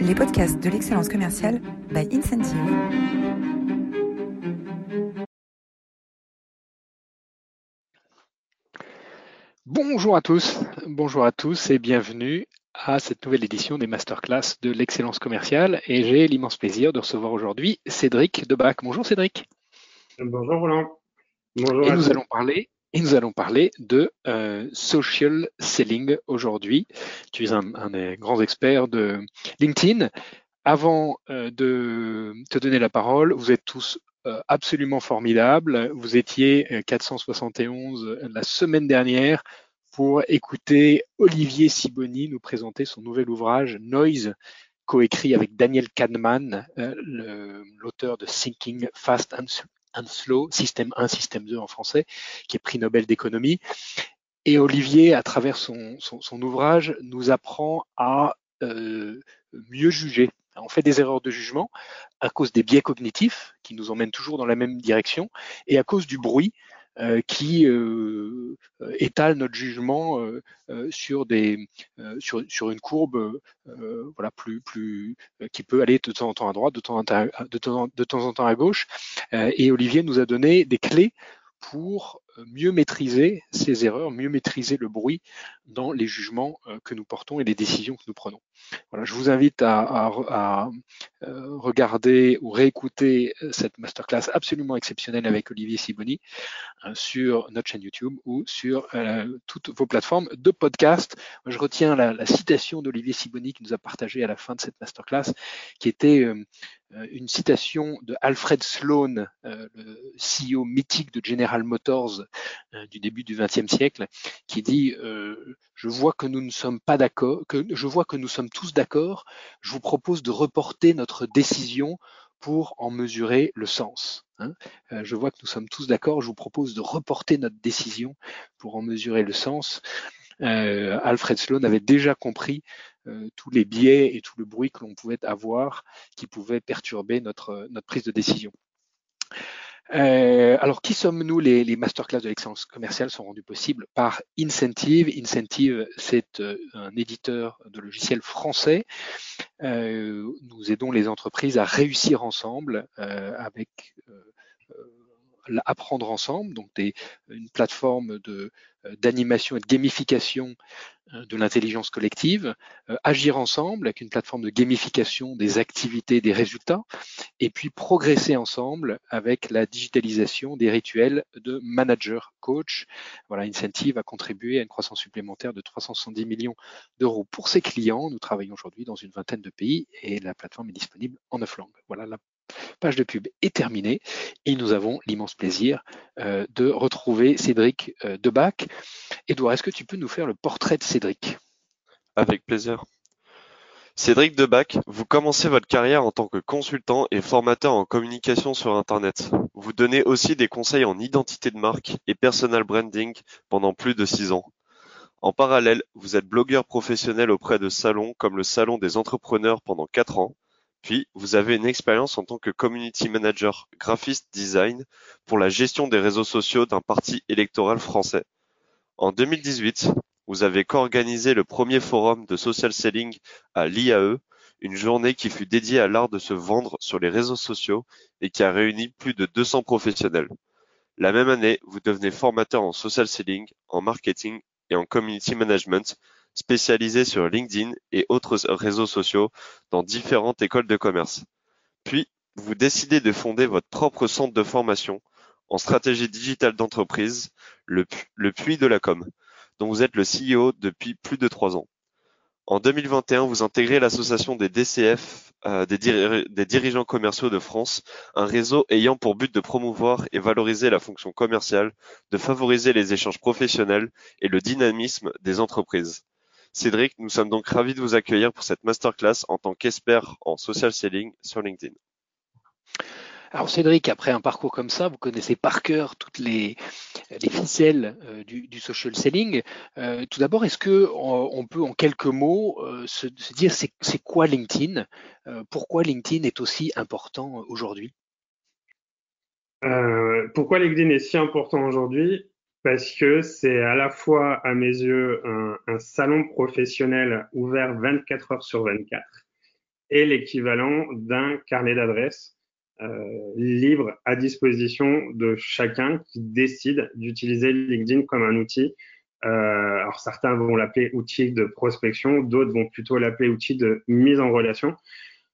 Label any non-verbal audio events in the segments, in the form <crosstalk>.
les podcasts de l'excellence commerciale by Incentive. Bonjour à tous, bonjour à tous et bienvenue à cette nouvelle édition des masterclass de l'excellence commerciale. Et j'ai l'immense plaisir de recevoir aujourd'hui Cédric Debac. Bonjour Cédric. Bonjour Roland. Bonjour. Et nous allons parler et nous allons parler de euh, social selling aujourd'hui. Tu es un, des grands experts de LinkedIn. Avant euh, de te donner la parole, vous êtes tous euh, absolument formidables. Vous étiez 471 la semaine dernière pour écouter Olivier Siboni nous présenter son nouvel ouvrage Noise, coécrit avec Daniel Kahneman, l'auteur de Thinking Fast and and Slow, système 1, système 2 en français, qui est prix Nobel d'économie. Et Olivier, à travers son, ouvrage, nous apprend à euh, mieux juger. On fait des erreurs de jugement à cause des biais cognitifs qui nous emmènent toujours dans la même direction et à cause du bruit qui euh, étale notre jugement euh, sur des sur, sur une courbe voilà plus plus qui peut aller de temps en temps à droite, de temps en temps, de temps, en temps à gauche. et Olivier nous a donné des clés pour mieux maîtriser ces erreurs, mieux maîtriser le bruit dans les jugements que nous portons et les décisions que nous prenons. Voilà, je vous invite à, euh, regarder ou réécouter euh, cette masterclass absolument exceptionnelle avec Olivier Siboni euh, sur notre chaîne YouTube ou sur toutes vos plateformes de podcast. je retiens la, citation d'Olivier Siboni qui nous a partagé à la fin de cette masterclass, qui était une citation de Alfred Sloan, le CEO mythique de General Motors du début du XXe siècle, qui dit Je vois que nous ne sommes pas d'accord, je vois que nous sommes tous d'accord, je vous propose de reporter notre décision pour en mesurer le sens. Hein. Euh, je vois que nous sommes tous d'accord, je vous propose de reporter notre décision pour en mesurer le sens. Euh, Alfred Sloan avait déjà compris euh, tous les biais et tout le bruit que l'on pouvait avoir qui pouvaient perturber notre prise de décision. Euh, alors, qui sommes-nous? Les, les, masterclass de l'excellence commerciale sont rendus possibles par Incentive. Incentive, c'est euh, un éditeur de logiciels français. Euh, nous aidons les entreprises à réussir ensemble avec apprendre ensemble, donc des, une plateforme de, euh, d'animation et de gamification euh, de l'intelligence collective, euh, agir ensemble avec une plateforme de gamification des activités, des résultats, et puis progresser ensemble avec la digitalisation des rituels de manager coach. Voilà, Incentive a contribué à une croissance supplémentaire de 370 millions d'euros pour ses clients. Nous travaillons aujourd'hui dans une vingtaine de pays et la plateforme est disponible en neuf langues. Voilà page de pub est terminée et nous avons l'immense plaisir euh, de retrouver Cédric euh, Debac. Edouard, est-ce que tu peux nous faire le portrait de Cédric? Avec plaisir. Cédric Debac, vous commencez votre carrière en tant que consultant et formateur en communication sur Internet. Vous donnez aussi des conseils en identité de marque et personal branding pendant plus de six ans. En parallèle, vous êtes blogueur professionnel auprès de salons comme le Salon des entrepreneurs pendant quatre ans, puis, vous avez une expérience en tant que community manager graphiste design pour la gestion des réseaux sociaux d'un parti électoral français. En 2018, vous avez co-organisé le premier forum de social selling à l'IAE, une journée qui fut dédiée à l'art de se vendre sur les réseaux sociaux et qui a réuni plus de 200 professionnels. La même année, vous devenez formateur en social selling, en marketing et en community management spécialisé sur LinkedIn et autres réseaux sociaux dans différentes écoles de commerce. Puis, vous décidez de fonder votre propre centre de formation en stratégie digitale d'entreprise, le, Puits de la Com, dont vous êtes le CEO depuis plus de trois ans. En 2021, vous intégrez l'association des DCF, euh, des, dirigeants commerciaux de France, un réseau ayant pour but de promouvoir et valoriser la fonction commerciale, de favoriser les échanges professionnels et le dynamisme des entreprises. Cédric, nous sommes donc ravis de vous accueillir pour cette masterclass en tant qu'expert en social selling sur LinkedIn. Alors Cédric, après un parcours comme ça, vous connaissez par cœur toutes les, ficelles euh, du, social selling. Euh, tout d'abord, est-ce que on, peut en quelques mots euh, se, dire c'est quoi LinkedIn? Pourquoi LinkedIn est aussi important aujourd'hui? Pourquoi LinkedIn est si important aujourd'hui? Parce que c'est à la fois, à mes yeux, un, salon professionnel ouvert 24 heures sur 24 est l'équivalent d'un carnet d'adresses euh, libre à disposition de chacun qui décide d'utiliser LinkedIn comme un outil. Euh, alors certains vont l'appeler outil de prospection, d'autres vont plutôt l'appeler outil de mise en relation.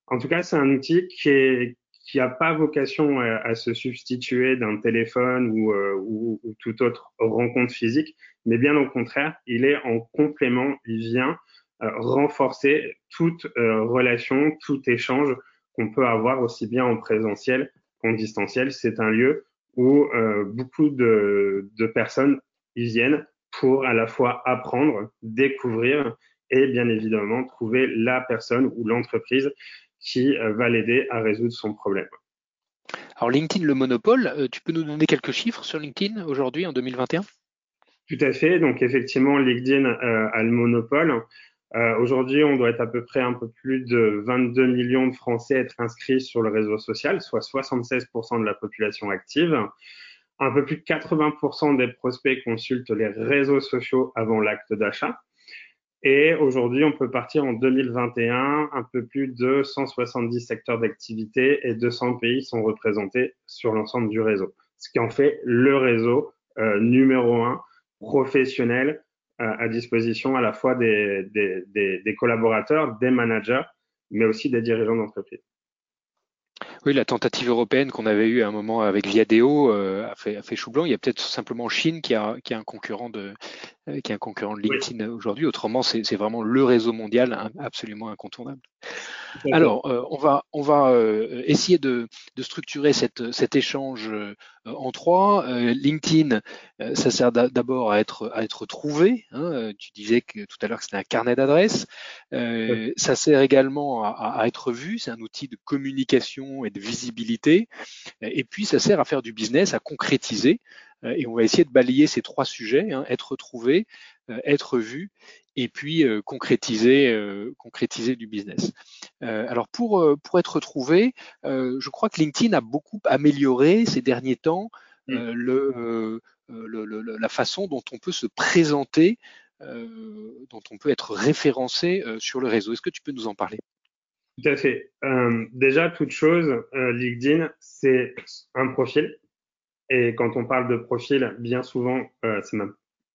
En tout cas, c'est un outil qui est qui n'a pas vocation à, se substituer d'un téléphone ou, euh, ou, ou, toute autre rencontre physique, mais bien au contraire, il est en complément, il vient euh, renforcer toute euh, relation, tout échange qu'on peut avoir aussi bien en présentiel qu'en distanciel. C'est un lieu où euh, beaucoup de, de, personnes y viennent pour à la fois apprendre, découvrir et bien évidemment trouver la personne ou l'entreprise qui va l'aider à résoudre son problème. Alors LinkedIn, le monopole, tu peux nous donner quelques chiffres sur LinkedIn aujourd'hui en 2021 Tout à fait. Donc effectivement, LinkedIn a le monopole. Euh, Aujourd'hui, on doit être à peu près un peu plus de 22 millions de Français être inscrits sur le réseau social, soit 76% de la population active. Un peu plus de 80% des prospects consultent les réseaux sociaux avant l'acte d'achat. Et aujourd'hui, on peut partir en 2021, un peu plus de 170 secteurs d'activité et 200 pays sont représentés sur l'ensemble du réseau. Ce qui en fait le réseau euh, numéro un professionnel à disposition à la fois des, des, des, des collaborateurs, des managers, mais aussi des dirigeants d'entreprise. Oui, la tentative européenne qu'on avait eue à un moment avec Viadeo euh, a, fait, a fait chou blanc. Il y a peut-être simplement Chine qui a, qui a un concurrent de, euh, qui est un concurrent de LinkedIn aujourd'hui. Autrement, c'est vraiment le réseau mondial absolument incontournable. Alors, euh, on va, on va euh, essayer de, de, structurer cette, cet échange en trois. LinkedIn, ça sert d'abord à être, à être trouvé. Hein. Tu disais que tout à l'heure que c'était un carnet d'adresses. Ça sert également à, à être vu. C'est un outil de communication et de visibilité. Et puis, ça sert à faire du business, à concrétiser. Euh, et on va essayer de balayer ces trois sujets, hein, être trouvé, euh, être vu et puis euh, concrétiser, concrétiser du business. alors pour, pour être trouvé, je crois que LinkedIn a beaucoup amélioré ces derniers temps mm. le, le, la façon dont on peut se présenter, dont on peut être référencé sur le réseau. Est-ce que tu peux nous en parler? Tout à fait. déjà, toute chose, LinkedIn, c'est un profil et quand on parle de profil, bien souvent, euh,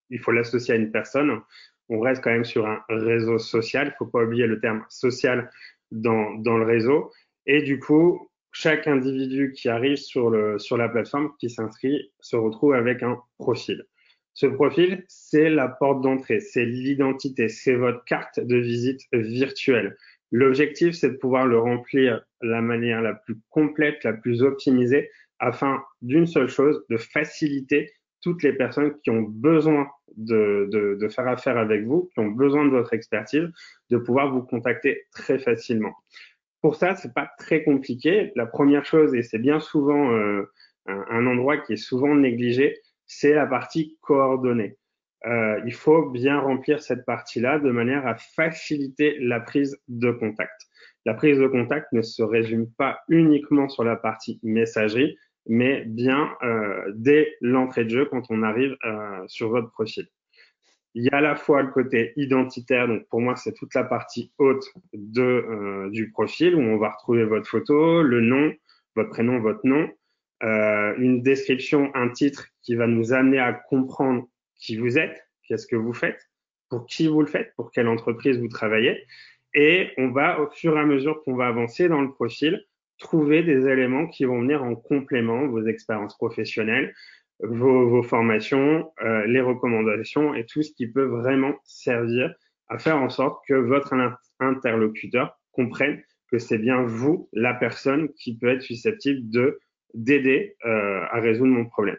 il faut l'associer à une personne. On reste quand même sur un réseau social. Il faut pas oublier le terme social dans, dans le réseau. Et du coup, chaque individu qui arrive sur, le, sur la plateforme, qui s'inscrit, se retrouve avec un profil. Ce profil, c'est la porte d'entrée, c'est l'identité, c'est votre carte de visite virtuelle. L'objectif, c'est de pouvoir le remplir la manière la plus complète, la plus optimisée, afin d'une seule chose, de faciliter toutes les personnes qui ont besoin de, de, de, faire affaire avec vous, qui ont besoin de votre expertise, de pouvoir vous contacter très facilement. Pour ça, c'est pas très compliqué. La première chose, et c'est bien souvent euh, un, endroit qui est souvent négligé, c'est la partie coordonnée. Euh, il faut bien remplir cette partie-là de manière à faciliter la prise de contact. La prise de contact ne se résume pas uniquement sur la partie messagerie, mais bien euh, dès l'entrée de jeu quand on arrive euh, sur votre profil. Il y a à la fois le côté identitaire, donc pour moi c'est toute la partie haute de, euh, du profil où on va retrouver votre photo, le nom, votre prénom, votre nom, euh, une description, un titre qui va nous amener à comprendre qui vous êtes, qu'est-ce que vous faites, pour qui vous le faites, pour quelle entreprise vous travaillez. Et on va, au fur et à mesure qu'on va avancer dans le profil, trouver des éléments qui vont venir en complément, vos expériences professionnelles, vos, vos formations, euh, les recommandations et tout ce qui peut vraiment servir à faire en sorte que votre interlocuteur comprenne que c'est bien vous, la personne, qui peut être susceptible de d'aider euh, à résoudre mon problème.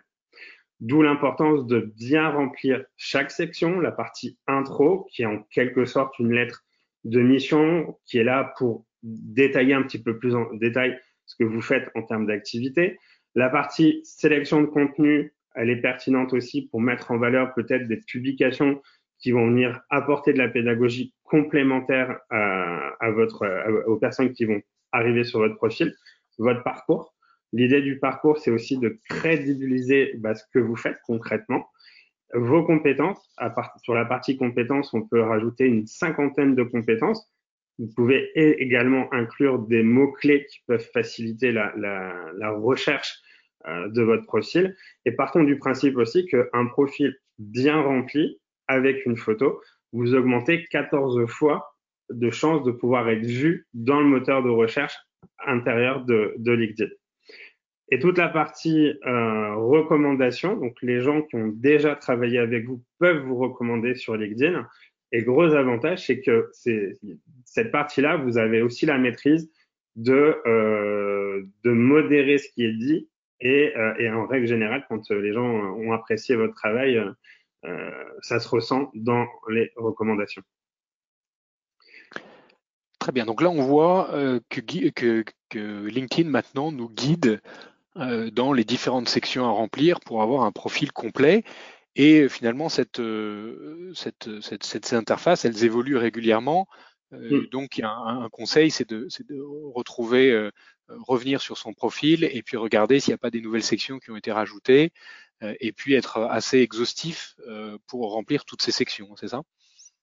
D'où l'importance de bien remplir chaque section, la partie intro, qui est en quelque sorte une lettre de mission, qui est là pour détailler un petit peu plus en détail ce que vous faites en termes d'activité. La partie sélection de contenu, elle est pertinente aussi pour mettre en valeur peut-être des publications qui vont venir apporter de la pédagogie complémentaire à, votre, aux personnes qui vont arriver sur votre profil, votre parcours. L'idée du parcours, c'est aussi de crédibiliser bah, ce que vous faites concrètement. Vos compétences, sur la partie compétences, on peut rajouter une cinquantaine de compétences Vous pouvez également inclure des mots-clés qui peuvent faciliter la, recherche euh, de votre profil. Et partons du principe aussi qu'un profil bien rempli avec une photo, vous augmentez 14 fois de chances de pouvoir être vu dans le moteur de recherche intérieur de, de LinkedIn. Et toute la partie euh, recommandation, donc les gens qui ont déjà travaillé avec vous peuvent vous recommander sur LinkedIn. Et gros avantage, c'est que cette partie-là, vous avez aussi la maîtrise de, euh, modérer ce qui est dit. Et, euh, et en règle générale, quand les gens ont apprécié votre travail, euh, ça se ressent dans les recommandations. Très bien. Donc là, on voit que, LinkedIn maintenant nous guide dans les différentes sections à remplir pour avoir un profil complet. Et finalement, cette, euh, cette, cette, cette, interface, elles évoluent régulièrement. Euh, mm. Donc, un, un conseil, c'est de, de, retrouver, euh, revenir sur son profil et puis regarder s'il n'y a pas des nouvelles sections qui ont été rajoutées et puis être assez exhaustif pour remplir toutes ces sections, c'est ça?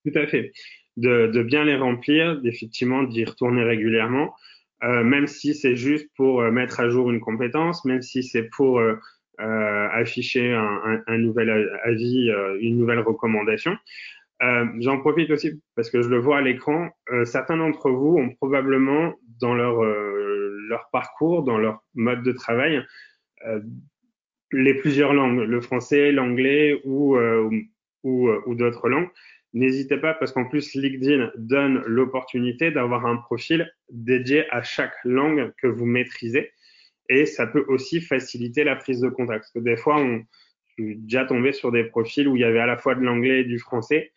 Tout à fait. De, de, bien les remplir, effectivement d'y retourner régulièrement, euh, même si c'est juste pour euh, mettre à jour une compétence, même si c'est pour euh, afficher un, un, un, nouvel avis, une nouvelle recommandation. J'en profite aussi parce que je le vois à l'écran. certains d'entre vous ont probablement dans leur leur parcours, dans leur mode de travail, les plusieurs langues, le français, l'anglais ou, ou, ou d'autres langues. N'hésitez pas parce qu'en plus LinkedIn donne l'opportunité d'avoir un profil dédié à chaque langue que vous maîtrisez et ça peut aussi faciliter la prise de contact. Parce que des fois, on, je suis déjà tombé sur des profils où il y avait à la fois de l'anglais et du français.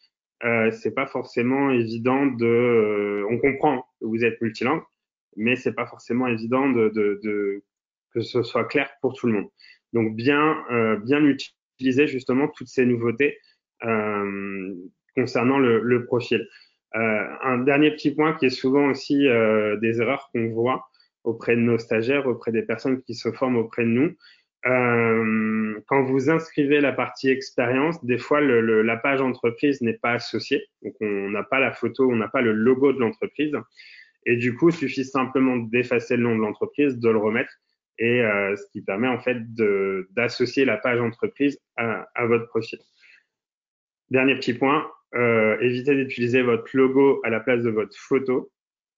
Euh, c'est pas forcément évident de. Euh, on comprend que vous êtes multilingue, mais c'est pas forcément évident de, de, de, que ce soit clair pour tout le monde. Donc bien euh, bien utiliser justement toutes ces nouveautés. Euh, concernant le, le profil. Euh, un dernier petit point qui est souvent aussi euh, des erreurs qu'on voit auprès de nos stagiaires, auprès des personnes qui se forment auprès de nous. Euh, quand vous inscrivez la partie expérience, des fois le, le, la page entreprise n'est pas associée, donc on n'a pas la photo, on n'a pas le logo de l'entreprise, et du coup il suffit simplement d'effacer le nom de l'entreprise, de le remettre, et euh, ce qui permet en fait d'associer la page entreprise à, à votre profil. Dernier petit point, euh, évitez d'utiliser votre logo à la place de votre photo.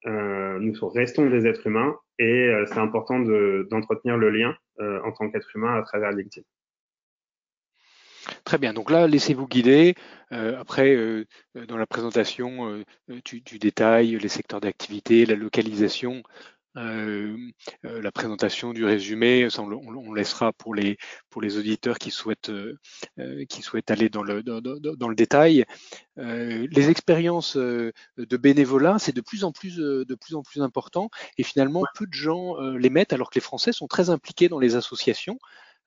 Euh, nous restons des êtres humains et euh, c'est important d'entretenir le lien euh, en tant qu'être humain à travers LinkedIn. Très bien. Donc là, laissez-vous guider. Euh, après, euh, dans la présentation, tu, tu, détailles les secteurs d'activité, la localisation. Euh, euh, la présentation du résumé, on, on, laissera pour les pour les auditeurs qui souhaitent euh, qui souhaitent aller dans le dans, dans le détail. les expériences de bénévolat, c'est de plus en plus de plus en plus important et finalement peu de gens les mettent alors que les Français sont très impliqués dans les associations.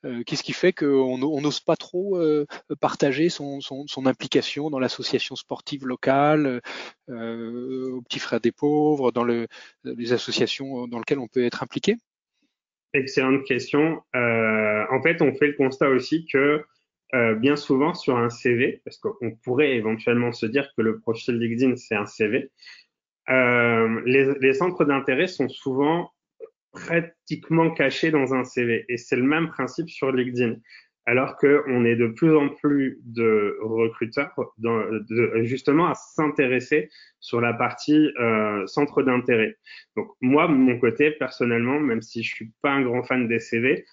Euh, qu'est-ce qui fait qu'on n'ose pas trop euh, partager son, implication dans l'association sportive locale, euh, au Petit Frère des Pauvres, dans le, les associations dans lesquelles on peut être impliqué? Excellente question. En fait, on fait le constat aussi que bien souvent sur un CV, parce qu'on pourrait éventuellement se dire que le profil LinkedIn c'est un CV, les centres d'intérêt sont souvent pratiquement caché dans un CV. Et c'est le même principe sur LinkedIn. Alors qu'on est de plus en plus de recruteurs de, justement à s'intéresser sur la partie euh, centre d'intérêt. Donc moi, mon côté, personnellement, même si je suis pas un grand fan des CV,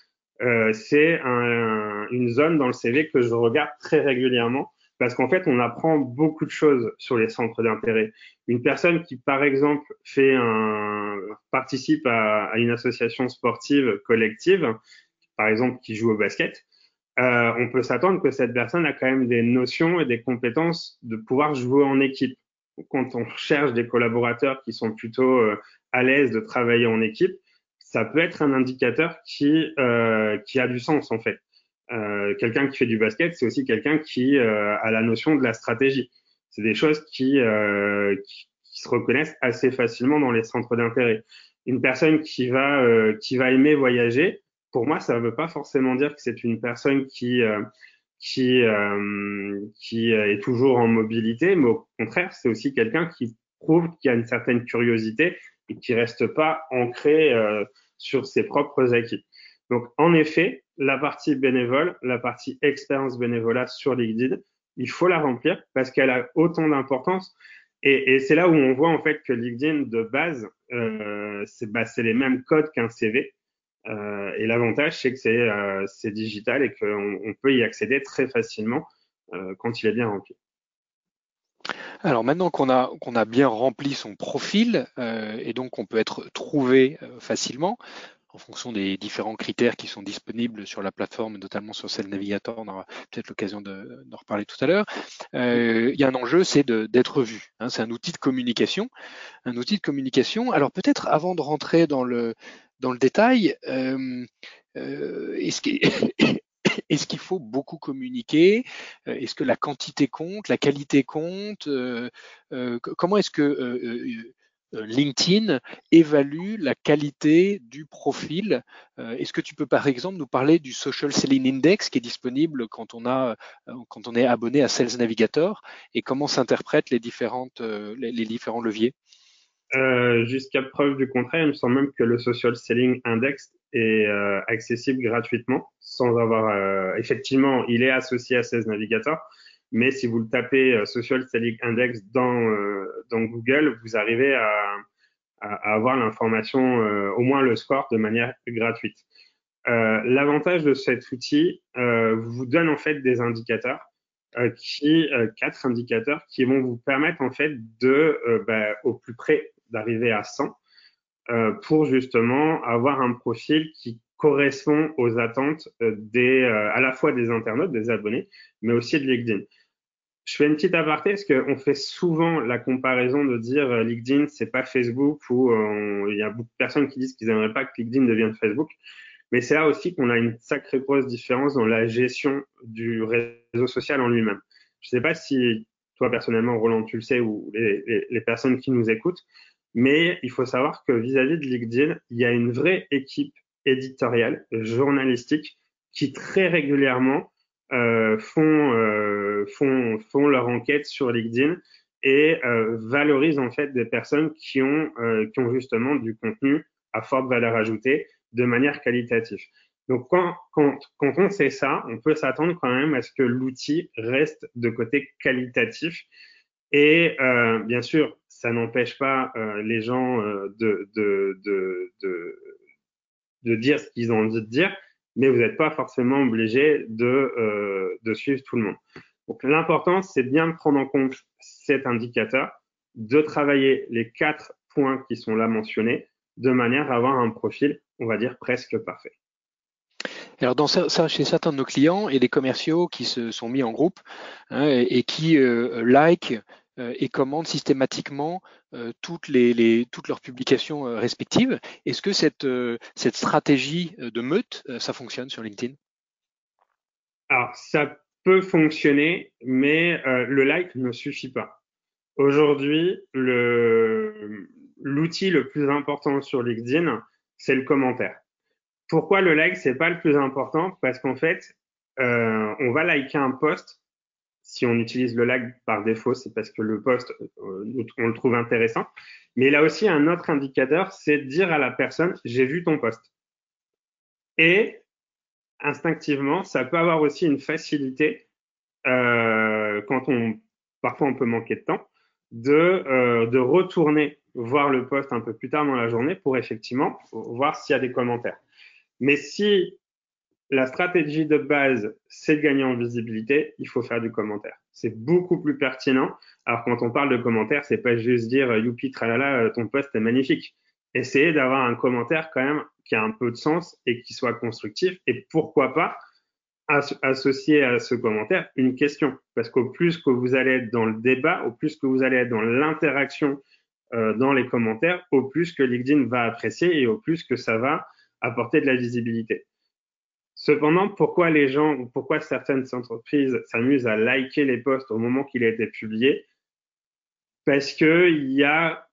euh, c'est un, une zone dans le CV que je regarde très régulièrement parce qu'en fait, on apprend beaucoup de choses sur les centres d'intérêt. Une personne qui, par exemple, fait un, participe à, une association sportive collective, par exemple, qui joue au basket, euh, on peut s'attendre que cette personne a quand même des notions et des compétences de pouvoir jouer en équipe. Quand on cherche des collaborateurs qui sont plutôt euh, à l'aise de travailler en équipe, ça peut être un indicateur qui, euh, qui a du sens en fait. Euh, quelqu'un qui fait du basket, c'est aussi quelqu'un qui euh, a la notion de la stratégie. C'est des choses qui, euh, qui, se reconnaissent assez facilement dans les centres d'intérêt. Une personne qui va euh, qui va aimer voyager, pour moi, ça ne veut pas forcément dire que c'est une personne qui qui qui est toujours en mobilité, mais au contraire, c'est aussi quelqu'un qui prouve qu'il y a une certaine curiosité et qui reste pas ancré euh, sur ses propres acquis. Donc, en effet, la partie bénévole, la partie expérience bénévolat sur LinkedIn, il faut la remplir parce qu'elle a autant d'importance. Et, c'est là où on voit en fait que LinkedIn de base, euh, c'est bah, les mêmes codes qu'un CV. Euh, et l'avantage, c'est que c'est euh, digital et qu'on on peut y accéder très facilement quand il est bien rempli. Alors maintenant qu'on a, qu'on bien rempli son profil et donc on peut être trouvé facilement en fonction des différents critères qui sont disponibles sur la plateforme, notamment sur Cell Navigator, on aura peut-être l'occasion d'en reparler tout à l'heure. Euh, il y a un enjeu, c'est d'être vu. Hein, c'est un outil de communication, un outil de communication. Alors peut-être avant de rentrer dans le dans le détail, euh, euh, est-ce qu'il <coughs> faut beaucoup communiquer? Est-ce que la quantité compte? La qualité compte? Comment est-ce que LinkedIn évalue la qualité du profil. Est-ce que tu peux par exemple nous parler du Social Selling Index qui est disponible quand on, a, quand on est abonné à Sales Navigator et comment s'interprètent les, les, différents leviers? Jusqu'à preuve du contraire, il me semble même que le Social Selling Index est euh, accessible gratuitement sans avoir euh, effectivement il est associé à 16 navigateurs mais si vous le tapez euh, Social Selling Index dans dans Google vous arrivez à, avoir l'information au moins le score de manière gratuite. L'avantage de cet outil vous donne en fait des indicateurs quatre indicateurs qui vont vous permettre en fait de bah, au plus près d'arriver à 100 euh, pour justement avoir un profil qui correspond aux attentes euh, euh, à la fois des internautes, des abonnés, mais aussi de LinkedIn. Je fais une petite aparté parce qu'on fait souvent la comparaison de dire LinkedIn, c'est pas Facebook ou il y a beaucoup de personnes qui disent qu'ils n'aimeraient pas que LinkedIn devienne Facebook. Mais c'est là aussi qu'on a une sacrée grosse différence dans la gestion du réseau social en lui-même. Je ne sais pas si toi personnellement, Roland, tu le sais, ou les personnes qui nous écoutent, mais il faut savoir que vis-à-vis de LinkedIn, il y a une vraie équipe éditoriale, journalistique, qui très régulièrement euh, font, euh, font, font leur enquête sur LinkedIn et euh, valorisent en fait des personnes qui ont, euh, qui ont justement du contenu à forte valeur ajoutée de manière qualitative. Donc quand, quand, quand on sait ça, on peut s'attendre quand même à ce que l'outil reste de côté qualitatif. Et euh, bien sûr, ça n'empêche pas euh, les gens de, de, de, de, de dire ce qu'ils ont envie de dire, mais vous n'êtes pas forcément obligé de, euh, de suivre tout le monde. Donc l'important, c'est bien de prendre en compte cet indicateur, de travailler les quatre points qui sont là mentionnés, de manière à avoir un profil, on va dire, presque parfait. Alors dans ça, chez certains de nos clients et des commerciaux qui se sont mis en groupe hein, et, qui euh, like et commandent systématiquement euh, toutes, leurs publications euh, respectives. Est-ce que cette, cette stratégie de meute, ça fonctionne sur LinkedIn? Alors, ça peut fonctionner, mais le like ne suffit pas. Aujourd'hui, l'outil le, plus important sur LinkedIn, c'est le commentaire. Pourquoi le like, c'est pas le plus important? Parce qu'en fait, on va liker un post si on utilise le lag par défaut, c'est parce que le poste, euh, on le trouve intéressant. Mais a aussi un autre indicateur, c'est dire à la personne, j'ai vu ton poste. Et instinctivement, ça peut avoir aussi une facilité euh, quand on, parfois on peut manquer de temps, de, euh, de retourner voir le poste un peu plus tard dans la journée pour effectivement voir s'il y a des commentaires. Mais si la stratégie de base, c'est de gagner en visibilité, il faut faire du commentaire. C'est beaucoup plus pertinent. Alors quand on parle de commentaire, c'est pas juste dire euh, youpi tralala, euh, ton post est magnifique. Essayez d'avoir un commentaire quand même qui a un peu de sens et qui soit constructif. Et pourquoi pas associer à ce commentaire une question. Parce qu'au plus que vous allez être dans le débat, au plus que vous allez être dans l'interaction euh, dans les commentaires, au plus que LinkedIn va apprécier et au plus que ça va apporter de la visibilité. Cependant, pourquoi les gens ou pourquoi certaines entreprises s'amusent à liker les posts au moment qu'il a été publié? Parce qu'il y a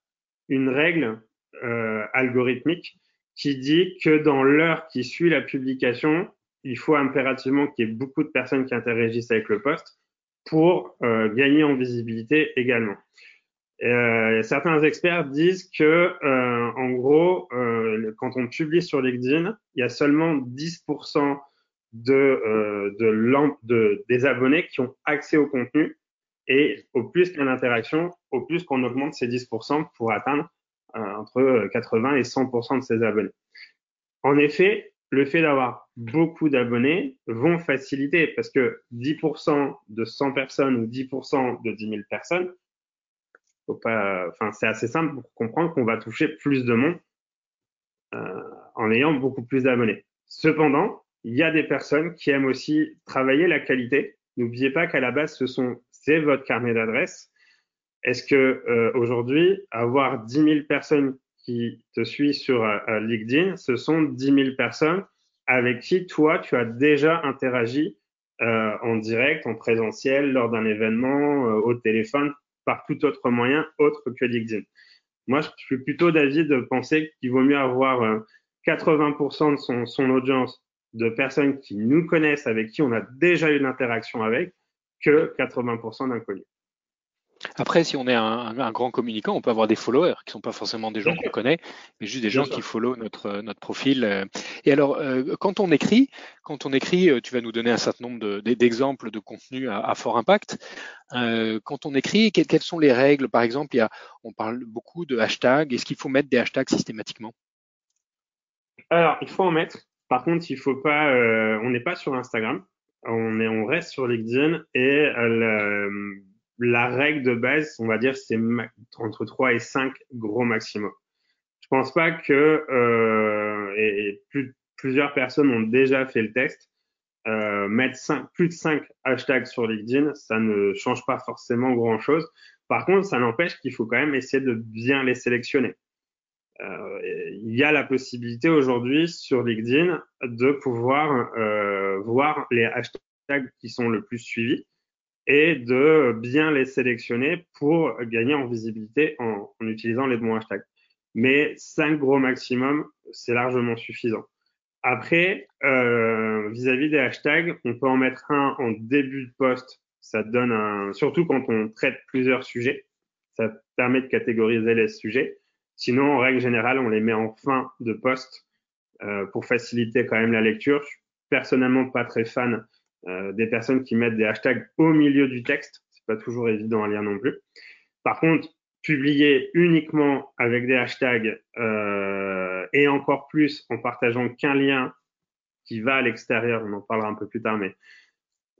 une règle euh, algorithmique qui dit que dans l'heure qui suit la publication, il faut impérativement qu'il y ait beaucoup de personnes qui interagissent avec le post pour euh, gagner en visibilité également. Euh, certains experts disent que, euh, en gros, euh, quand on publie sur LinkedIn, il y a seulement 10% de, euh, de, de, des abonnés qui ont accès au contenu. Et au plus qu'il y a d'interaction, au plus qu'on augmente ces 10% pour atteindre entre 80 et 100% de ces abonnés. En effet, le fait d'avoir beaucoup d'abonnés vont faciliter parce que 10% de 100 personnes ou 10% de 10 000 personnes, c'est assez simple pour comprendre qu'on va toucher plus de monde euh, en ayant beaucoup plus d'abonnés. Cependant, il y a des personnes qui aiment aussi travailler la qualité. N'oubliez pas qu'à la base, c'est votre carnet d'adresses. Est-ce que euh, aujourd'hui, avoir 10 000 personnes qui te suivent sur euh, LinkedIn, ce sont 10 000 personnes avec qui toi, tu as déjà interagi en direct, en présentiel, lors d'un événement, au téléphone, par tout autre moyen autre que LinkedIn. Moi, je suis plutôt d'avis de penser qu'il vaut mieux avoir 80% euh, de son, son audience de personnes qui nous connaissent, avec qui on a déjà eu une interaction avec, que 80% d'inconnus. Après, si on est un, grand communicant, on peut avoir des followers qui sont pas forcément des gens qu'on connaît, mais juste des gens qui follow notre notre profil. Euh. Et alors, euh, quand on écrit, quand on écrit, euh, tu vas nous donner un certain nombre d'exemples de, contenus à, fort impact. quand on écrit, quelles sont les règles? Par exemple, il y a, on parle beaucoup de hashtags. Est-ce qu'il faut mettre des hashtags systématiquement? Alors, il faut en mettre. Par contre, il faut pas. on n'est pas sur Instagram. On est, on reste sur LinkedIn et la règle de base, on va dire, c'est entre 3 et 5 gros maximum. Je pense pas que, euh, plusieurs personnes ont déjà fait le test, euh, mettre plus de 5 hashtags sur LinkedIn, ça ne change pas forcément grand-chose. Par contre, ça n'empêche qu'il faut quand même essayer de bien les sélectionner. Euh, il y a la possibilité aujourd'hui sur LinkedIn de pouvoir euh, voir les hashtags qui sont le plus suivis et de bien les sélectionner pour gagner en visibilité en, utilisant les bons hashtags. Mais 5 gros maximum, c'est largement suffisant. Après, euh, vis-à-vis des hashtags, on peut en mettre un en début de poste. Ça donne un, surtout quand on traite plusieurs sujets, ça permet de catégoriser les sujets. Sinon, en règle générale, on les met en fin de poste euh, pour faciliter quand même la lecture. Je suis personnellement pas très fan des personnes qui mettent des hashtags au milieu du texte. C'est pas toujours évident à lire non plus. Par contre, publier uniquement avec des hashtags euh, et encore plus en partageant qu'un lien qui va à l'extérieur, on en parlera un peu plus tard, mais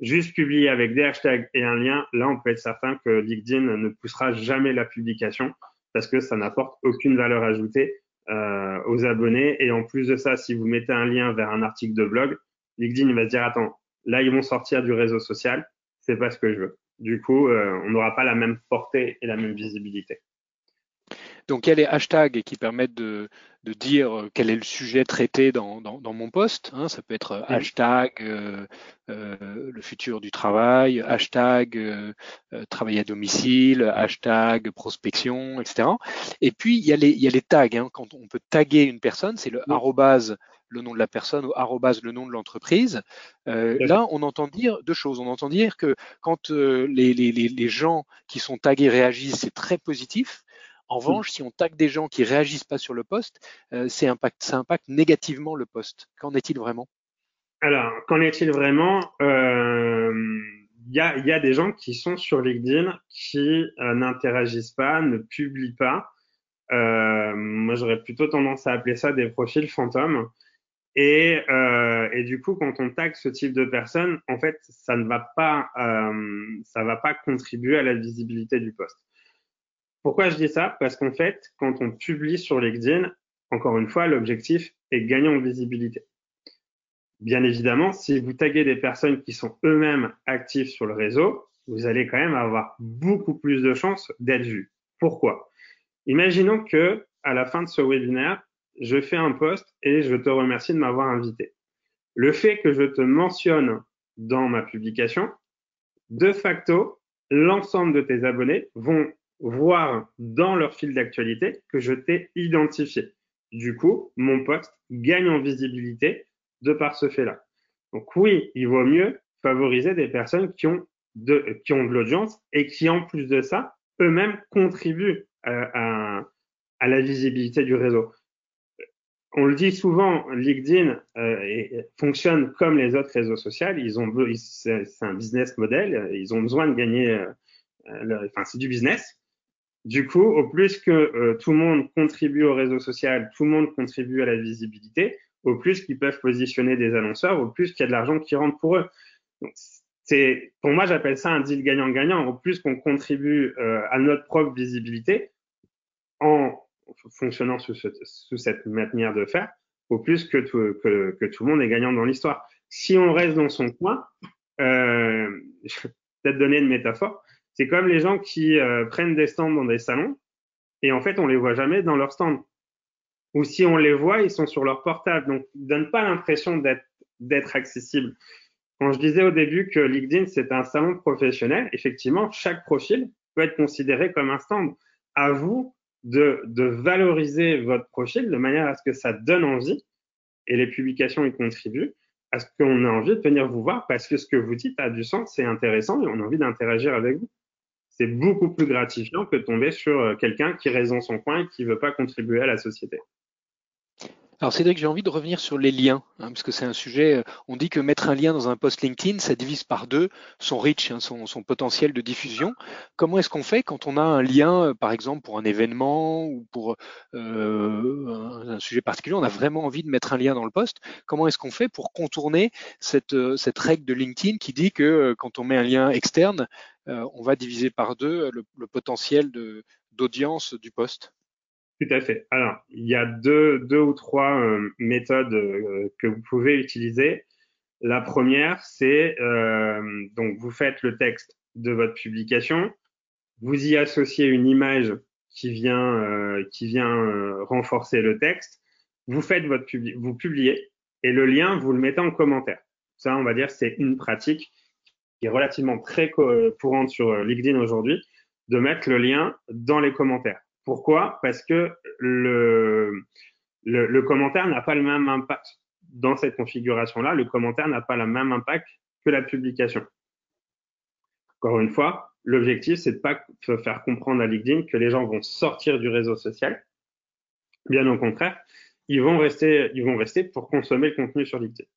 juste publier avec des hashtags et un lien, là on peut être certain que LinkedIn ne poussera jamais la publication parce que ça n'apporte aucune valeur ajoutée euh, aux abonnés. Et en plus de ça, si vous mettez un lien vers un article de blog, LinkedIn va se dire attends, Là, ils vont sortir du réseau social. C'est pas ce que je veux. Du coup, euh, on n'aura pas la même portée et la même visibilité. Donc, il y a les hashtags qui permettent de, dire euh, quel est le sujet traité dans, mon poste. Hein. ça peut être euh, hashtag le futur du travail, hashtag travail à domicile, hashtag prospection, etc. Et puis, il y a les, il y a les tags. Hein. quand on peut taguer une personne, c'est le arrobase le nom de la personne ou arrobase le nom de l'entreprise. Euh, là, on entend dire deux choses. On entend dire que quand euh, les, les, les, gens qui sont tagués réagissent, c'est très positif. En revanche, si on tague des gens qui réagissent pas sur le poste, euh, c'est impact, ça impacte négativement le poste. Qu'en est-il vraiment? Alors, qu'en est-il vraiment? Il y, a, y, a, des gens qui sont sur LinkedIn qui n'interagissent pas, ne publient pas. moi, j'aurais plutôt tendance à appeler ça des profils fantômes. Et, euh, et, du coup, quand on tag ce type de personnes, en fait, ça ne va pas, euh, ça va pas contribuer à la visibilité du poste. Pourquoi je dis ça? Parce qu'en fait, quand on publie sur LinkedIn, encore une fois, l'objectif est gagner en visibilité. Bien évidemment, si vous taguez des personnes qui sont eux-mêmes actifs sur le réseau, vous allez quand même avoir beaucoup plus de chances d'être vu. Pourquoi? Imaginons que à la fin de ce webinaire, je fais un post et je te remercie de m'avoir invité. Le fait que je te mentionne dans ma publication, de facto, l'ensemble de tes abonnés vont voir dans leur fil d'actualité que je t'ai identifié. Du coup, mon post gagne en visibilité de par ce fait-là. Donc oui, il vaut mieux favoriser des personnes qui ont de, qui ont de l'audience et qui, en plus de ça, eux-mêmes contribuent à, la visibilité du réseau. On le dit souvent, LinkedIn euh, fonctionne comme les autres réseaux sociaux. Ils ont, c'est un business model. Ils ont besoin de gagner. Euh, enfin, c'est du business. Du coup, au plus que euh, tout le monde contribue au réseau social, tout le monde contribue à la visibilité, au plus qu'ils peuvent positionner des annonceurs, au plus qu'il y a de l'argent qui rentre pour eux. C'est, pour moi, j'appelle ça un deal gagnant-gagnant. Au plus qu'on contribue euh, à notre propre visibilité en fonctionnant sous, cette manière de faire, au plus que tout, que, tout le monde est gagnant dans l'histoire. Si on reste dans son coin, euh, <laughs> je vais peut-être donner une métaphore, c'est comme les gens qui euh, prennent des stands dans des salons et en fait on les voit jamais dans leur stand. Ou si on les voit, ils sont sur leur portable, donc ils donnent pas l'impression d'être d'être accessibles. Quand je disais au début que LinkedIn, c'est un salon professionnel, effectivement, chaque profil peut être considéré comme un stand. À vous de, valoriser votre profil de manière à ce que ça donne envie, et les publications y contribuent, à ce qu'on a envie de venir vous voir parce que ce que vous dites a du sens, c'est intéressant et on a envie d'interagir avec vous. C'est beaucoup plus gratifiant que de tomber sur euh, quelqu'un qui dans son coin et qui ne veut pas contribuer à la société. Alors Cédric, j'ai envie de revenir sur les liens, hein, parce que c'est un sujet, euh, on dit que mettre un lien dans un post LinkedIn, ça divise par deux son reach, hein, son, potentiel de diffusion. Comment est-ce qu'on fait quand on a un lien, euh, par exemple, pour un événement ou pour euh, un, sujet particulier, on a vraiment envie de mettre un lien dans le post? Comment est-ce qu'on fait pour contourner cette, règle de LinkedIn qui dit que quand on met un lien externe, on va diviser par deux le, le potentiel d'audience du post? Tout à fait. Alors, il y a deux, deux ou trois euh, méthodes euh, que vous pouvez utiliser. La première, c'est euh, donc vous faites le texte de votre publication, vous y associez une image qui vient qui vient renforcer le texte, vous faites votre vous publiez et le lien vous le mettez en commentaire. Ça, on va dire, c'est une pratique qui est relativement très courante sur LinkedIn aujourd'hui de mettre le lien dans les commentaires. Pourquoi? Parce que le, commentaire n'a pas le même impact dans cette configuration-là. Le commentaire n'a pas le même impact que la publication. Encore une fois, l'objectif, c'est de pas faire comprendre à LinkedIn que les gens vont sortir du réseau social. Bien au contraire, ils vont rester, ils vont rester pour consommer le contenu sur LinkedIn.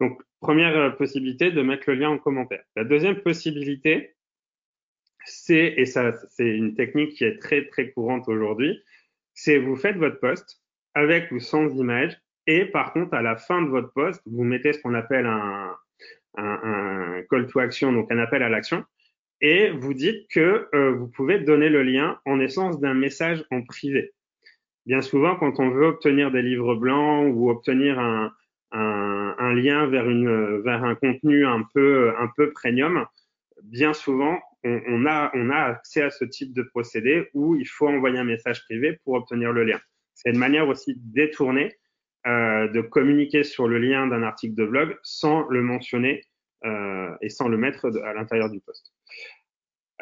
Donc, première possibilité de mettre le lien en commentaire. La deuxième possibilité, c'est, et ça, c'est une technique qui est très, très courante aujourd'hui, c'est vous faites votre post avec ou sans image, et par contre, à la fin de votre post, vous mettez ce qu'on appelle un, un, un, call to action, donc un appel à l'action, et vous dites que euh, vous pouvez donner le lien en essence d'un message en privé. Bien souvent, quand on veut obtenir des livres blancs ou obtenir un, un, un lien vers, une, vers un contenu un peu, un peu premium, bien souvent, on, a, on a accès à ce type de procédé où il faut envoyer un message privé pour obtenir le lien. C'est une manière aussi détournée euh, de communiquer sur le lien d'un article de blog sans le mentionner euh, et sans le mettre à l'intérieur du post.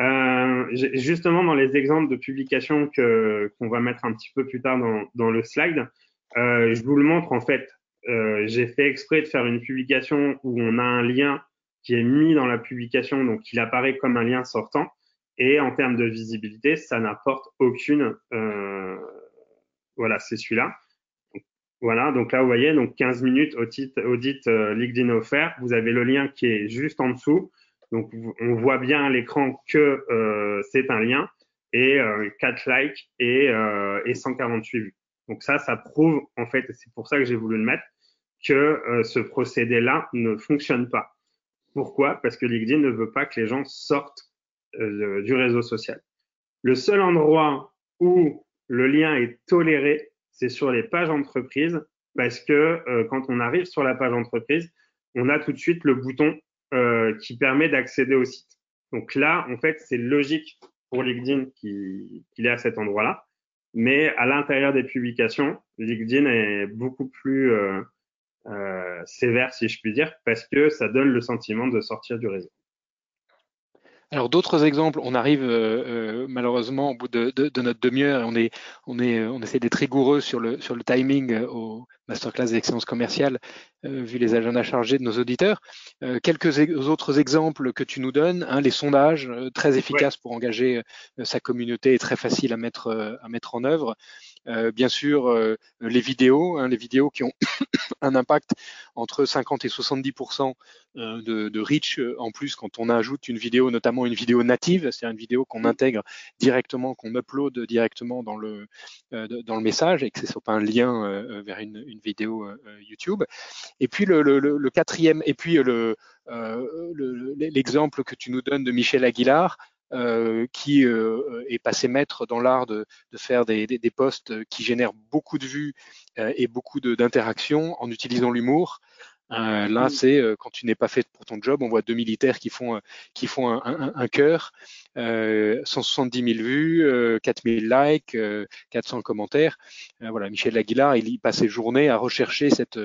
Euh, justement, dans les exemples de publication que qu'on va mettre un petit peu plus tard dans, dans le slide, euh, je vous le montre en fait. Euh, j'ai fait exprès de faire une publication où on a un lien qui est mis dans la publication, donc il apparaît comme un lien sortant. Et en termes de visibilité, ça n'apporte aucune. Euh, voilà, c'est celui-là. Voilà, donc là, vous voyez, donc 15 minutes audit, euh, LinkedIn offert. Vous avez le lien qui est juste en dessous. Donc, on voit bien à l'écran que euh, c'est un lien et euh, 4 likes et, euh, et 148 vues. Donc ça, ça prouve, en fait, c'est pour ça que j'ai voulu le mettre, que euh, ce procédé-là ne fonctionne pas. Pourquoi? Parce que LinkedIn ne veut pas que les gens sortent euh, du réseau social. Le seul endroit où le lien est toléré, c'est sur les pages entreprises, parce que euh, quand on arrive sur la page entreprise, on a tout de suite le bouton euh, qui permet d'accéder au site. Donc là, en fait, c'est logique pour LinkedIn qu'il est à cet endroit-là. Mais à l'intérieur des publications, LinkedIn est beaucoup plus euh, sévère, si je puis dire, parce que ça donne le sentiment de sortir du réseau. Alors d'autres exemples, on arrive euh, euh, malheureusement au bout de, de, de notre demi-heure, on est, on est, on essaie d'être rigoureux sur le sur le timing. Au, masterclass d'excellence commerciale, vu les agendas chargés de nos auditeurs. quelques autres exemples que tu nous donnes, hein, les sondages, très efficaces pour engager sa communauté et très faciles à mettre, à mettre en œuvre. Euh, bien sûr, euh, les vidéos, hein, les vidéos qui ont <coughs> un impact entre 50 et 70 euh, de, de reach en plus quand on ajoute une vidéo, notamment une vidéo native, c'est une vidéo qu'on intègre directement, qu'on upload directement dans le dans le message et que ce soit pas un lien vers une, une vidéo YouTube. Et puis le, le, le quatrième, et puis le l'exemple que tu nous donnes de Michel Aguilar, euh, qui euh, est passé maître dans l'art de, faire des, des, des, posts qui génèrent beaucoup de vues euh, et beaucoup d'interactions en utilisant l'humour. Euh, là, c'est euh, quand tu n'es pas fait pour ton job. On voit deux militaires qui font qui font un, un, un cœur, euh, 170 000 vues, euh, 4000 likes, 400 commentaires. voilà, Michel Aguilar, il y passe ses journées à rechercher cette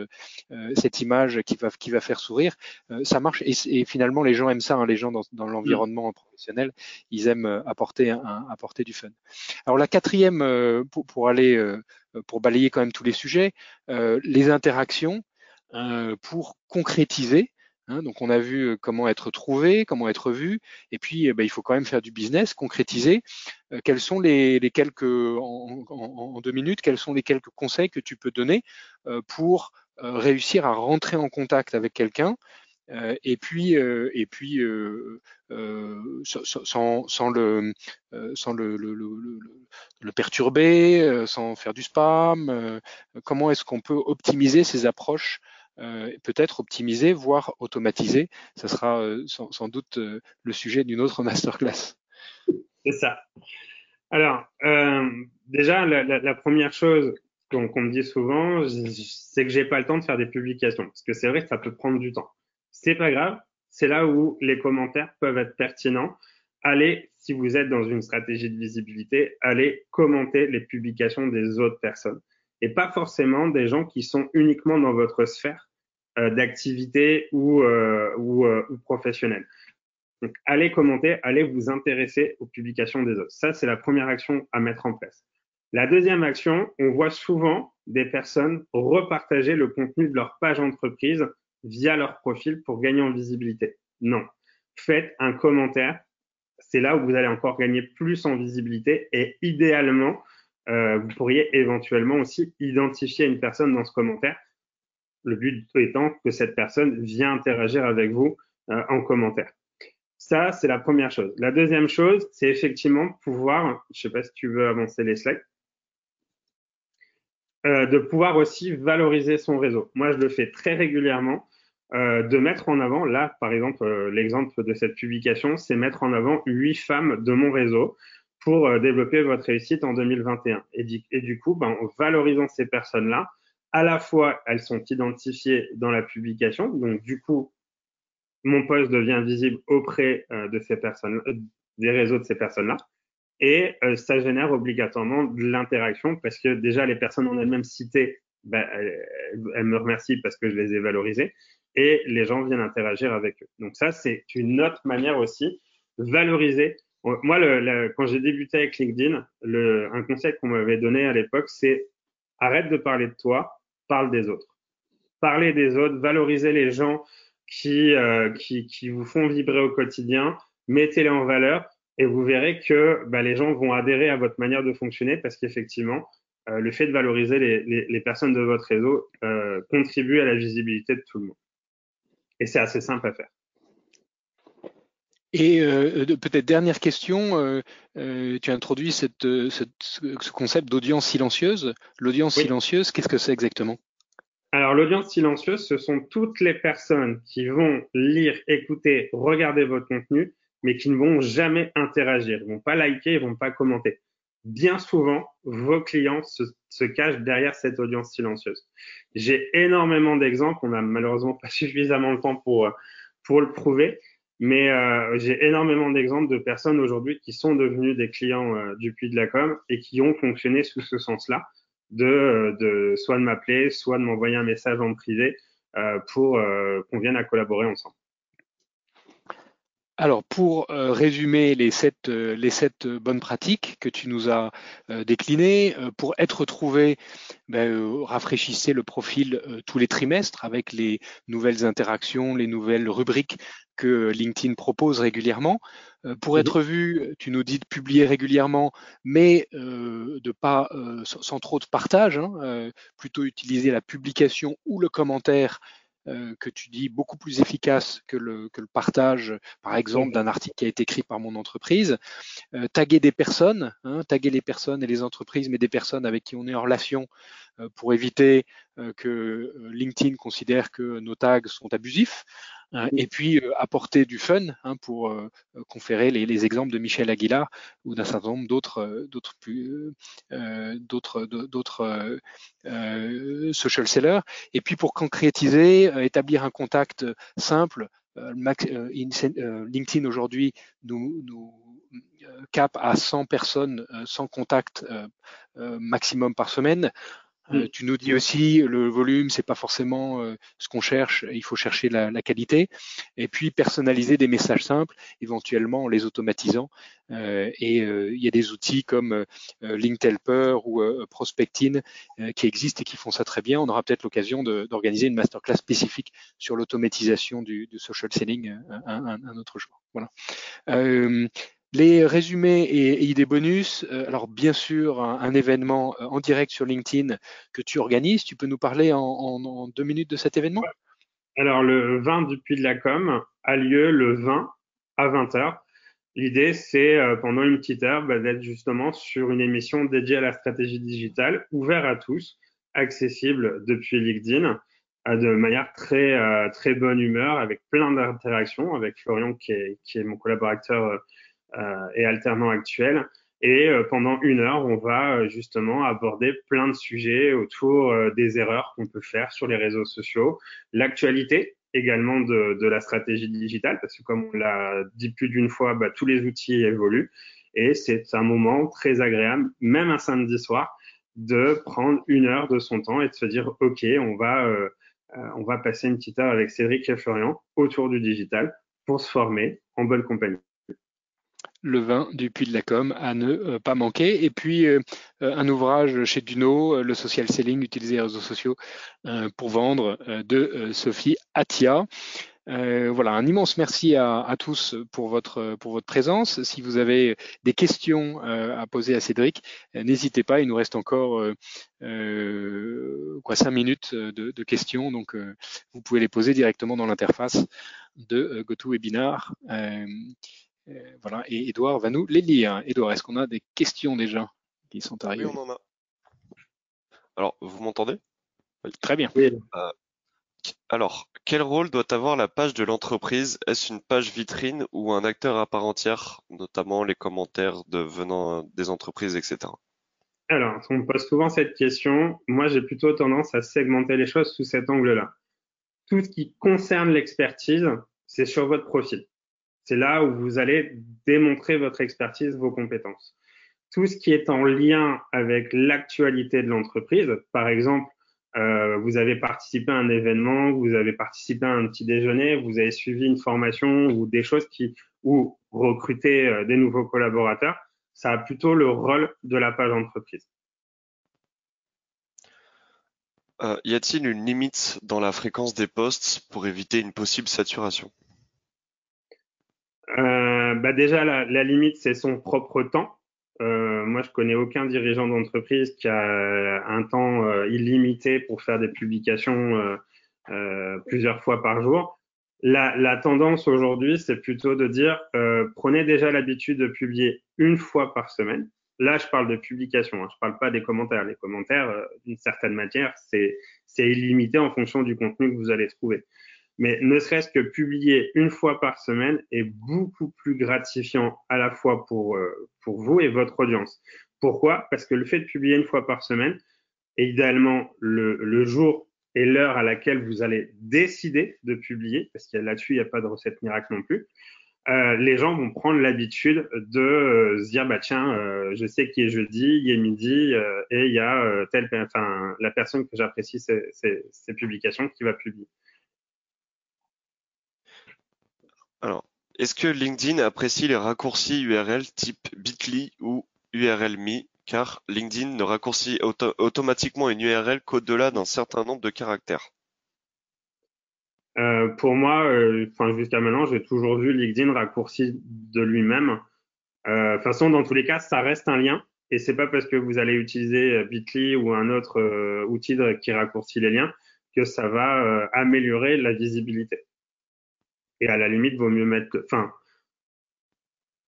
cette image qui va qui va faire sourire. ça marche et, et, finalement les gens aiment ça. Hein, les gens dans, dans l'environnement professionnel, ils aiment apporter un, apporter du fun. Alors la quatrième pour, pour aller pour balayer quand même tous les sujets, les interactions. Euh, pour concrétiser. Hein, donc on a vu euh, comment être trouvé, comment être vu, et puis bah, il faut quand même faire du business, concrétiser. Euh, quels sont les, les quelques en, en, en, deux minutes, quels sont les quelques conseils que tu peux donner pour réussir à rentrer en contact avec quelqu'un et puis et puis sans, sans, le sans le, le, le, le, perturber, sans faire du spam. comment est-ce qu'on peut optimiser ces approches peut-être optimiser, voire automatiser. Ce sera euh, sans, sans, doute euh, le sujet d'une autre <laughs> masterclass. C'est ça. Alors, euh, déjà, la, la, la, première chose qu'on me dit souvent, c'est que j'ai pas le temps de faire des publications. Parce que c'est vrai que ça peut prendre du temps. C'est pas grave. C'est là où les commentaires peuvent être pertinents. Allez, si vous êtes dans une stratégie de visibilité, allez commenter les publications des autres personnes et pas forcément des gens qui sont uniquement dans votre sphère euh, d'activité ou, euh, ou, euh, ou professionnelle. Donc, allez commenter, allez vous intéresser aux publications des autres. Ça, c'est la première action à mettre en place. La deuxième action, on voit souvent des personnes repartager le contenu de leur page entreprise via leur profil pour gagner en visibilité. Non. Faites un commentaire. C'est là où vous allez encore gagner plus en visibilité et idéalement, euh, vous pourriez éventuellement aussi identifier une personne dans ce commentaire. Le but étant que cette personne vient interagir avec vous euh, en commentaire. Ça, c'est la première chose. La deuxième chose, c'est effectivement pouvoir, je sais pas si tu veux avancer les slides, euh, de pouvoir aussi valoriser son réseau. Moi, je le fais très régulièrement, euh, de mettre en avant, là, par exemple, l'exemple de cette publication, c'est mettre en avant huit femmes de mon réseau pour développer votre réussite en 2021. Et du, et du coup, ben, en valorisant ces personnes-là, à la fois, elles sont identifiées dans la publication, donc du coup, mon poste devient visible auprès euh, de ces personnes, euh, des réseaux de ces personnes-là, et euh, ça génère obligatoirement de l'interaction parce que déjà les personnes en elles-mêmes citées, ben, elles, me remercient parce que je les ai valorisées, et les gens viennent interagir avec eux. Donc ça, c'est une autre manière aussi valoriser. Moi, quand j'ai débuté avec LinkedIn, un conseil qu'on m'avait donné à l'époque, c'est arrête de parler de toi, parle des autres. Parler des autres, valoriser les gens qui, euh, qui, vous font vibrer au quotidien, mettez-les en valeur et vous verrez que bah, les gens vont adhérer à votre manière de fonctionner parce qu'effectivement, euh, le fait de valoriser les, personnes de votre réseau euh, contribue à la visibilité de tout le monde. Et c'est assez simple à faire. Et euh, peut-être dernière question, euh, euh, tu as introduit cette, euh, cette, ce concept d'audience silencieuse. L'audience oui. silencieuse, qu'est-ce que c'est exactement? Alors l'audience silencieuse, ce sont toutes les personnes qui vont lire, écouter, regarder votre contenu, mais qui ne vont jamais interagir, ils vont pas liker, ils vont pas commenter. Bien souvent, vos clients se, se cachent derrière cette audience silencieuse. J'ai énormément d'exemples, on n'a malheureusement pas <laughs> suffisamment de temps pour, pour le prouver, mais euh, j'ai énormément d'exemples de personnes aujourd'hui qui sont devenues des clients euh, du Puy de la Com et qui ont fonctionné sous ce sens-là, de, euh, de soit de m'appeler, soit de m'envoyer un message en privé pour qu'on vienne à collaborer ensemble. Alors, pour euh, résumer les sept, euh, les sept bonnes pratiques que tu nous as euh, déclinées, pour être trouvé, ben, rafraîchissez le profil tous les trimestres avec les nouvelles interactions, les nouvelles rubriques que LinkedIn propose régulièrement. pour être vu, tu nous dis de publier régulièrement, mais de pas sans, trop de partage, hein, plutôt utiliser la publication ou le commentaire euh, que tu dis beaucoup plus efficace que le, partage, par exemple, d'un article qui a été écrit par mon entreprise. Euh, taguer des personnes, hein, taguer les personnes et les entreprises, mais des personnes avec qui on est en relation pour éviter que LinkedIn considère que nos tags sont abusifs. Hein, et puis apporter du fun hein, pour conférer les, les, exemples de Michel Aguilar ou d'un certain nombre d'autres d'autres d'autres d'autres social sellers. Et puis pour concrétiser, établir un contact simple. LinkedIn aujourd'hui nous, nous cap à 100 personnes, sans contact maximum par semaine. Euh, mm. tu nous dis aussi le volume, c'est pas forcément euh, ce qu'on cherche. Il faut chercher la, la, qualité. Et puis personnaliser des messages simples, éventuellement en les automatisant. Euh, et il y a des outils comme LinkTelper ou Prospectin qui existent et qui font ça très bien. On aura peut-être l'occasion d'organiser une masterclass spécifique sur l'automatisation du, du, social selling un, un, un, autre jour. Voilà. Les résumés et, idées bonus, euh, alors bien sûr un, événement euh, en direct sur LinkedIn que tu organises, tu peux nous parler en, deux minutes de cet événement? Alors le 20 du Puy de la Com a lieu le 20 à 20h. L'idée c'est euh, pendant une petite heure bah, d'être justement sur une émission dédiée à la stratégie digitale, ouverte à tous, accessible depuis LinkedIn de manière très bonne humeur, avec plein d'interactions, avec Florian qui est, mon collaborateur et alternant actuel. Et euh, pendant une heure, on va euh, justement aborder plein de sujets autour des erreurs qu'on peut faire sur les réseaux sociaux, l'actualité également de, de, la stratégie digitale, parce que comme on l'a dit plus d'une fois, bah, tous les outils évoluent. Et c'est un moment très agréable, même un samedi soir, de prendre une heure de son temps et de se dire, OK, on va, euh, on va passer une petite heure avec Cédric et Florian autour du digital pour se former en bonne compagnie le vin du Puy de la Com à ne euh, pas manquer. Et puis euh, euh, un ouvrage chez Duno, le social selling, utiliser les réseaux sociaux pour vendre de Sophie Atia. voilà, un immense merci à, tous pour votre présence. Si vous avez des questions à poser à Cédric, n'hésitez pas. Il nous reste encore quoi cinq minutes de, de questions, donc vous pouvez les poser directement dans l'interface de GoToWebinar. Euh, voilà, et Edouard va nous les lire. Edouard, est-ce qu'on a des questions déjà qui sont arrivées Oui, on en a. Alors, vous m'entendez? Très bien. Euh, alors, quel rôle doit avoir la page de l'entreprise? Est-ce une page vitrine ou un acteur à part entière, notamment les commentaires de venant des entreprises, etc. Alors, on me pose souvent cette question. Moi, j'ai plutôt tendance à segmenter les choses sous cet angle-là. Tout ce qui concerne l'expertise, c'est sur votre profil. C'est là où vous allez démontrer votre expertise, vos compétences. Tout ce qui est en lien avec l'actualité de l'entreprise, par exemple, euh, vous avez participé à un événement, vous avez participé à un petit déjeuner, vous avez suivi une formation ou des choses qui ou recruter euh, des nouveaux collaborateurs, ça a plutôt le rôle de la page entreprise. Euh, y a-t-il une limite dans la fréquence des postes pour éviter une possible saturation? Euh, bah déjà, la, la limite, c'est son propre temps. Euh, moi, je connais aucun dirigeant d'entreprise qui a un temps euh, illimité pour faire des publications euh, euh plusieurs fois par jour. La, la tendance aujourd'hui, c'est plutôt de dire prenez déjà l'habitude de publier une fois par semaine. Là, je parle de publication, hein, je parle pas des commentaires. Les commentaires, d'une certaine manière, c'est illimité en fonction du contenu que vous allez trouver. Mais ne serait-ce que publier une fois par semaine est beaucoup plus gratifiant à la fois pour, euh, pour vous et votre audience. Pourquoi? Parce que le fait de publier une fois par semaine, et idéalement le, le jour et l'heure à laquelle vous allez décider de publier, parce qu'il là-dessus, il n'y a pas de recette miracle non plus, euh, les gens vont prendre l'habitude de euh, se dire bah tiens euh, je sais qu'il est jeudi il est midi euh, et il y a telle enfin la personne que j'apprécie ces, ces, ces publications qui va publier alors, Est-ce que LinkedIn apprécie les raccourcis URL type bit.ly ou URL.me car LinkedIn ne raccourcit automatiquement une URL qu'au-delà d'un certain nombre de caractères euh, pour moi, euh, jusqu'à maintenant, j'ai toujours vu LinkedIn raccourci de lui-même. Euh, de toute façon, dans tous les cas, ça reste un lien, et c'est pas parce que vous allez utiliser Bitly ou un autre outil qui raccourcit les liens que ça va améliorer la visibilité. Et à la limite, vaut mieux mettre, enfin,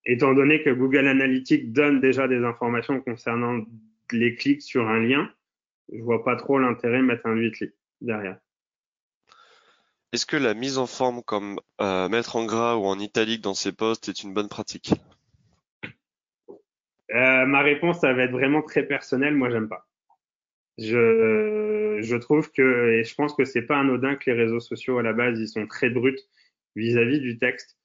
étant donné que Google Analytics donne déjà des informations concernant les clics sur un lien, je vois pas trop l'intérêt de mettre un Bitly derrière. Est-ce que la mise en forme comme euh, mettre en gras ou en italique dans ses posts est une bonne pratique? Euh, Ma réponse, ça va être vraiment très personnelle. Moi, j'aime pas. Je, je trouve que, et je pense que c'est pas anodin que les réseaux sociaux à la base, ils sont très bruts vis-à-vis du texte.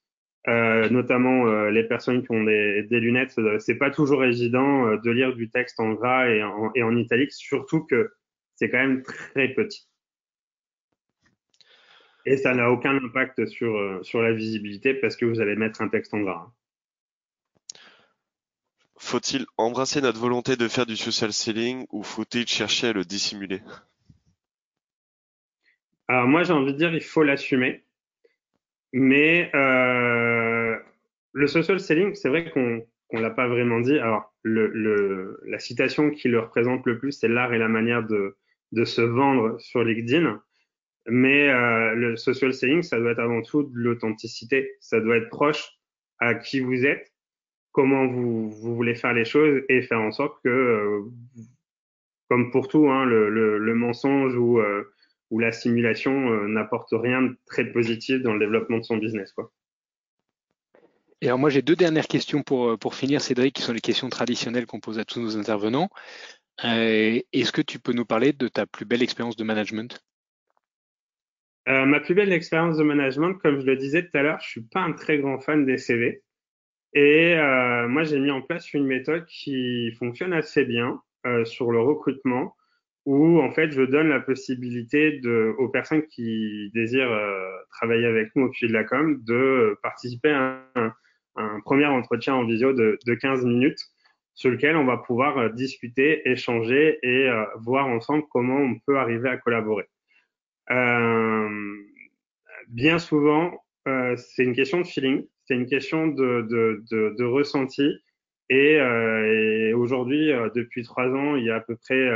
Euh, notamment euh, les personnes qui ont des, des lunettes, c'est pas toujours évident euh, de lire du texte en gras et en, et en italique, surtout que c'est quand même très petit. Et ça n'a aucun impact sur, euh, sur la visibilité parce que vous allez mettre un texte en gras. Faut-il embrasser notre volonté de faire du social selling ou faut-il chercher à le dissimuler? Alors moi j'ai envie de dire il faut l'assumer. Mais euh, le social selling, c'est vrai qu'on ne l'a pas vraiment dit. Alors le, le, la citation qui le représente le plus, c'est l'art et la manière de, de se vendre sur LinkedIn. Mais euh, le social selling, ça doit être avant tout de l'authenticité. Ça doit être proche à qui vous êtes, comment vous, vous voulez faire les choses et faire en sorte que, euh, comme pour tout, hein, le, le, le, mensonge ou, euh, ou la simulation euh, n'apporte rien de très positif dans le développement de son business. Quoi. Et alors moi j'ai deux dernières questions pour, euh, pour finir, Cédric, qui sont les questions traditionnelles qu'on pose à tous nos intervenants. Euh, Est-ce que tu peux nous parler de ta plus belle expérience de management? Euh, ma plus belle expérience de management, comme je le disais tout à l'heure, je suis pas un très grand fan des CV. Et moi, j'ai mis en place une méthode qui fonctionne assez bien sur le recrutement, où en fait, je donne la possibilité de, aux personnes qui désirent euh, travailler avec nous au pied de la com de participer à un, un premier entretien en visio de, de, 15 minutes sur lequel on va pouvoir euh, discuter, échanger et euh, voir ensemble comment on peut arriver à collaborer. Euh, bien souvent, euh, c'est une question de feeling, c'est une question de, de, de, ressenti. Et, et aujourd'hui, depuis trois ans, il y a à peu près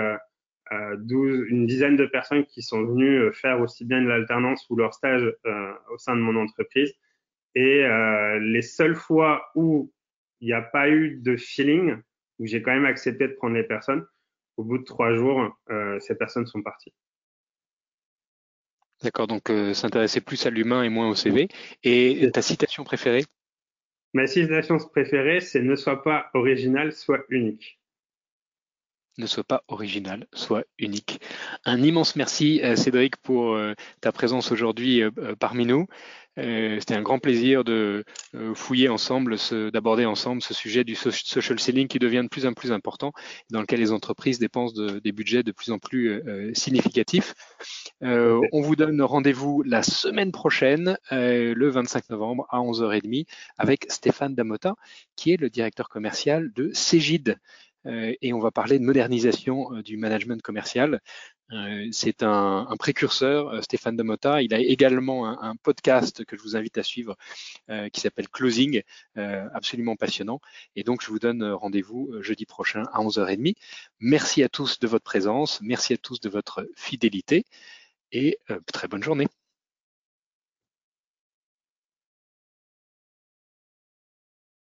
12, une dizaine de personnes qui sont venues faire aussi bien de l'alternance ou leur stage au sein de mon entreprise. Et les seules fois où il n'y a pas eu de feeling, où j'ai quand même accepté de prendre les personnes, au bout de trois jours, ces personnes sont parties. D'accord, donc euh, s'intéresser plus à l'humain et moins au CV. Et ta citation préférée? Ma citation préférée, c'est ne sois pas original, sois unique. Ne sois pas original, sois unique. Un immense merci Cédric pour euh, ta présence aujourd'hui euh, parmi nous. Euh, c'était un grand plaisir de euh, fouiller ensemble, d'aborder ensemble ce sujet du social selling qui devient de plus en plus important, dans lequel les entreprises dépensent de, des budgets de plus en plus euh, significatifs. on vous donne rendez-vous la semaine prochaine, le 25 novembre à 11h30, avec Stéphane Damota, qui est le directeur commercial de Cégide. Et on va parler de modernisation du management commercial. Euh, c'est un, précurseur, euh, Stéphane Damota. Il a également un, un, podcast que je vous invite à suivre euh, qui s'appelle Closing, absolument passionnant. Et donc, je vous donne rendez-vous jeudi prochain à 11h30. Merci à tous de votre présence, merci à tous de votre fidélité et très bonne journée.